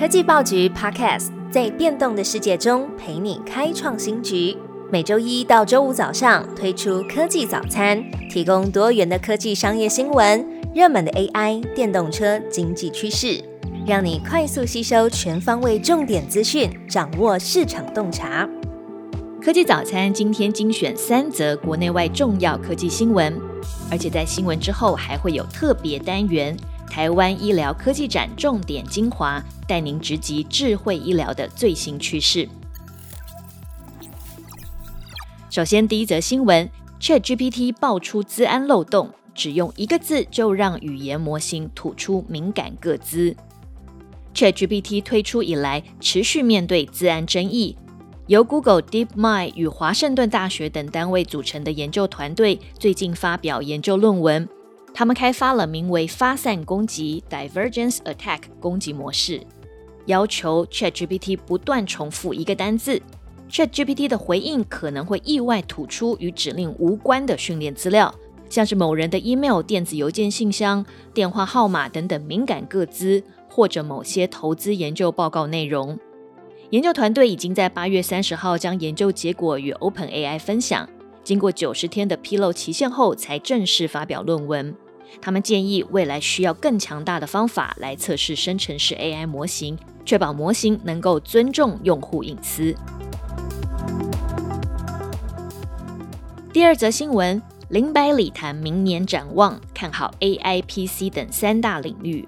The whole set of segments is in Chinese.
科技报局 Podcast 在变动的世界中陪你开创新局。每周一到周五早上推出科技早餐，提供多元的科技商业新闻、热门的 AI、电动车经济趋势，让你快速吸收全方位重点资讯，掌握市场洞察。科技早餐今天精选三则国内外重要科技新闻，而且在新闻之后还会有特别单元。台湾医疗科技展重点精华，带您直击智慧医疗的最新趋势。首先，第一则新闻：ChatGPT 爆出资安漏洞，只用一个字就让语言模型吐出敏感个资。ChatGPT 推出以来，持续面对资安争议。由 Google DeepMind 与华盛顿大学等单位组成的研究团队，最近发表研究论文。他们开发了名为“发散攻击 （Divergence Attack）” 攻击模式，要求 ChatGPT 不断重复一个单字。ChatGPT 的回应可能会意外吐出与指令无关的训练资料，像是某人的 email、电子邮件信箱、电话号码等等敏感个资，或者某些投资研究报告内容。研究团队已经在八月三十号将研究结果与 OpenAI 分享。经过九十天的披露期限后，才正式发表论文。他们建议未来需要更强大的方法来测试生成式 AI 模型，确保模型能够尊重用户隐私。第二则新闻：林百里谈明年展望，看好 AI、PC 等三大领域。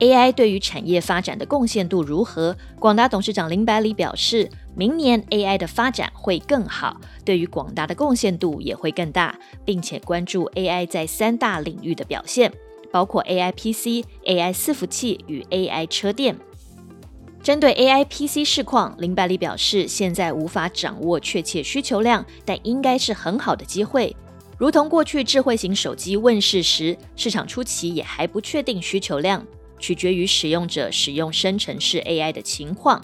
AI 对于产业发展的贡献度如何？广达董事长林百里表示，明年 AI 的发展会更好，对于广达的贡献度也会更大，并且关注 AI 在三大领域的表现，包括 AI PC、AI 伺服器与 AI 车电。针对 AI PC 市况，林百里表示，现在无法掌握确切需求量，但应该是很好的机会。如同过去智慧型手机问世时，市场初期也还不确定需求量。取决于使用者使用生成式 AI 的情况。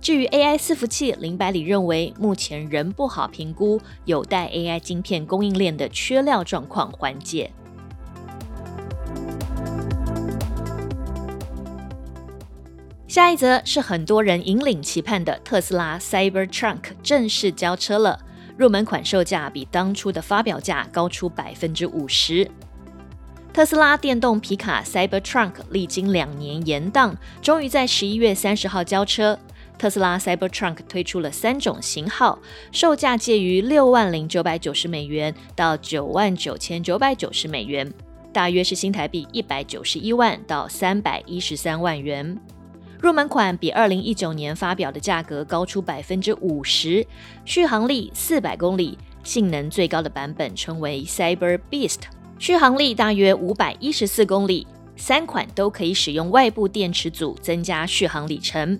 至于 AI 伺服器，林百里认为目前仍不好评估，有待 AI 晶片供应链的缺料状况缓解。下一则是很多人引领期盼的特斯拉 Cybertruck 正式交车了，入门款售价比当初的发表价高出百分之五十。特斯拉电动皮卡 Cybertruck 历经两年延宕，终于在十一月三十号交车。特斯拉 Cybertruck 推出了三种型号，售价介于六万零九百九十美元到九万九千九百九十美元，大约是新台币一百九十一万到三百一十三万元。入门款比二零一九年发表的价格高出百分之五十，续航力四百公里，性能最高的版本称为 Cyber Beast。续航力大约五百一十四公里，三款都可以使用外部电池组增加续航里程。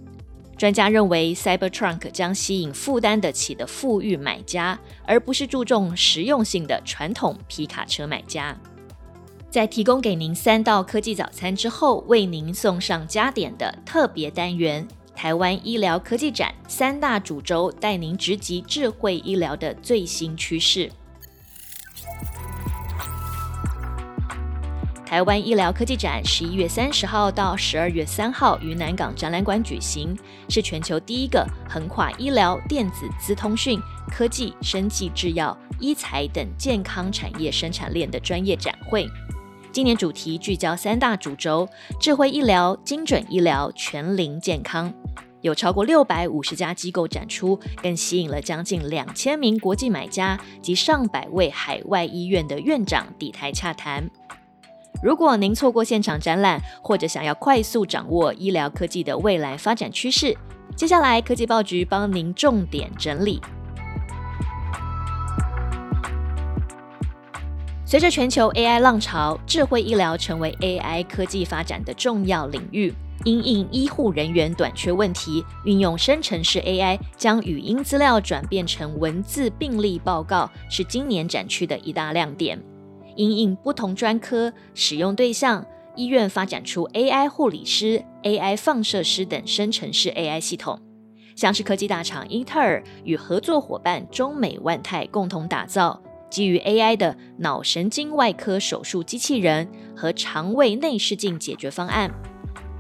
专家认为，Cybertruck 将吸引负担得起的富裕买家，而不是注重实用性的传统皮卡车买家。在提供给您三道科技早餐之后，为您送上加点的特别单元——台湾医疗科技展三大主轴，带您直击智慧医疗的最新趋势。台湾医疗科技展十一月三十号到十二月三号于南港展览馆举行，是全球第一个横跨医疗、电子、资通讯、科技、生技制药、医材等健康产业生产链的专业展会。今年主题聚焦三大主轴：智慧医疗、精准医疗、全龄健康。有超过六百五十家机构展出，更吸引了将近两千名国际买家及上百位海外医院的院长抵台洽谈。如果您错过现场展览，或者想要快速掌握医疗科技的未来发展趋势，接下来科技报局帮您重点整理。随着全球 AI 浪潮，智慧医疗成为 AI 科技发展的重要领域。因应医护人员短缺问题，运用生成式 AI 将语音资料转变成文字病例报告，是今年展区的一大亮点。因应不同专科使用对象，医院发展出 AI 护理师、AI 放射师等生成式 AI 系统，像是科技大厂英特尔与合作伙伴中美万泰共同打造基于 AI 的脑神经外科手术机器人和肠胃内视镜解决方案。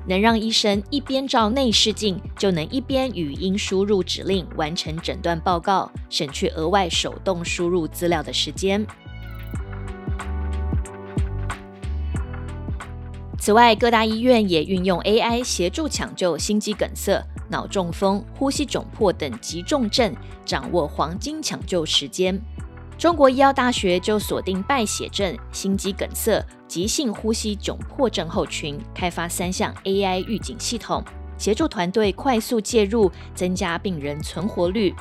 能让医生一边照内视镜，就能一边语音输入指令完成诊断报告，省去额外手动输入资料的时间。此外，各大医院也运用 AI 协助抢救心肌梗塞、脑中风、呼吸窘迫等急重症，掌握黄金抢救时间。中国医药大学就锁定败血症、心肌梗塞、急性呼吸窘迫症候群，开发三项 AI 预警系统，协助团队快速介入，增加病人存活率。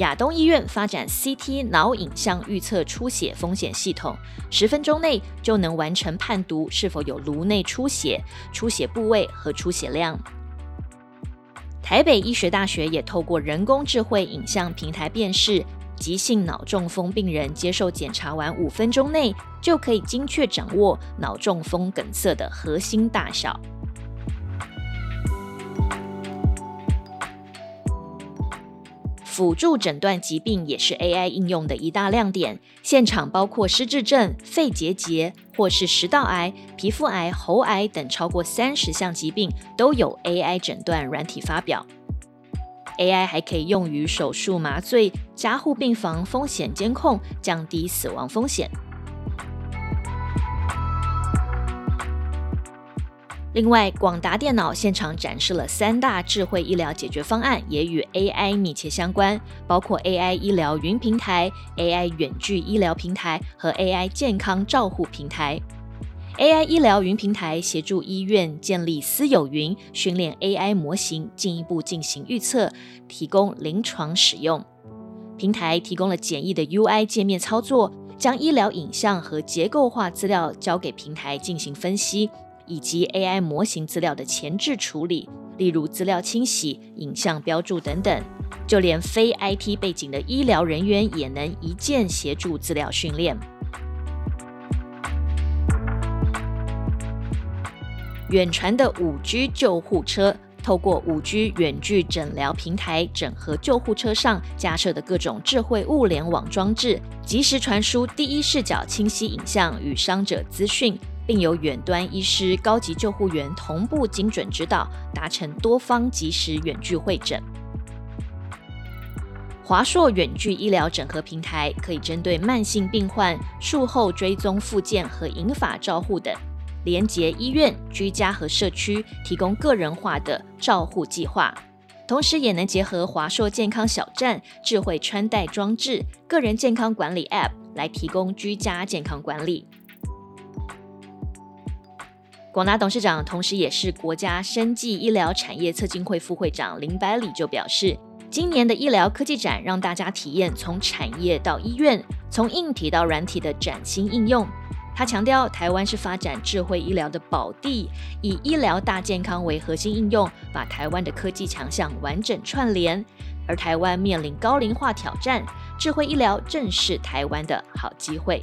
亚东医院发展 CT 脑影像预测出血风险系统，十分钟内就能完成判读是否有颅内出血、出血部位和出血量。台北医学大学也透过人工智慧影像平台辨识，急性脑中风病人接受检查完五分钟内，就可以精确掌握脑中风梗塞的核心大小。辅助诊断疾病也是 AI 应用的一大亮点。现场包括失智症、肺结节，或是食道癌、皮肤癌、喉癌等超过三十项疾病，都有 AI 诊断软体发表。AI 还可以用于手术麻醉、加护病房风险监控，降低死亡风险。另外，广达电脑现场展示了三大智慧医疗解决方案，也与 AI 密切相关，包括 AI 医疗云平台、AI 远距医疗平台和 AI 健康照护平台。AI 医疗云平台协助医院建立私有云，训练 AI 模型，进一步进行预测，提供临床使用。平台提供了简易的 UI 界面操作，将医疗影像和结构化资料交给平台进行分析。以及 AI 模型资料的前置处理，例如资料清洗、影像标注等等，就连非 IT 背景的医疗人员也能一键协助资料训练。远传的五 G 救护车，透过五 G 远距诊疗平台，整合救护车上架设的各种智慧物联网装置，及时传输第一视角清晰影像与伤者资讯。并由远端医师、高级救护员同步精准指导，达成多方及时远距会诊。华硕远距医疗整合平台可以针对慢性病患术后追踪复健和银发照护等，连接医院、居家和社区，提供个人化的照护计划。同时，也能结合华硕健康小站、智慧穿戴装置、个人健康管理 App 来提供居家健康管理。广达董事长，同时也是国家生技医疗产业策进会副会长林百里就表示，今年的医疗科技展让大家体验从产业到医院，从硬体到软体的崭新应用。他强调，台湾是发展智慧医疗的宝地，以医疗大健康为核心应用，把台湾的科技强项完整串联。而台湾面临高龄化挑战，智慧医疗正是台湾的好机会。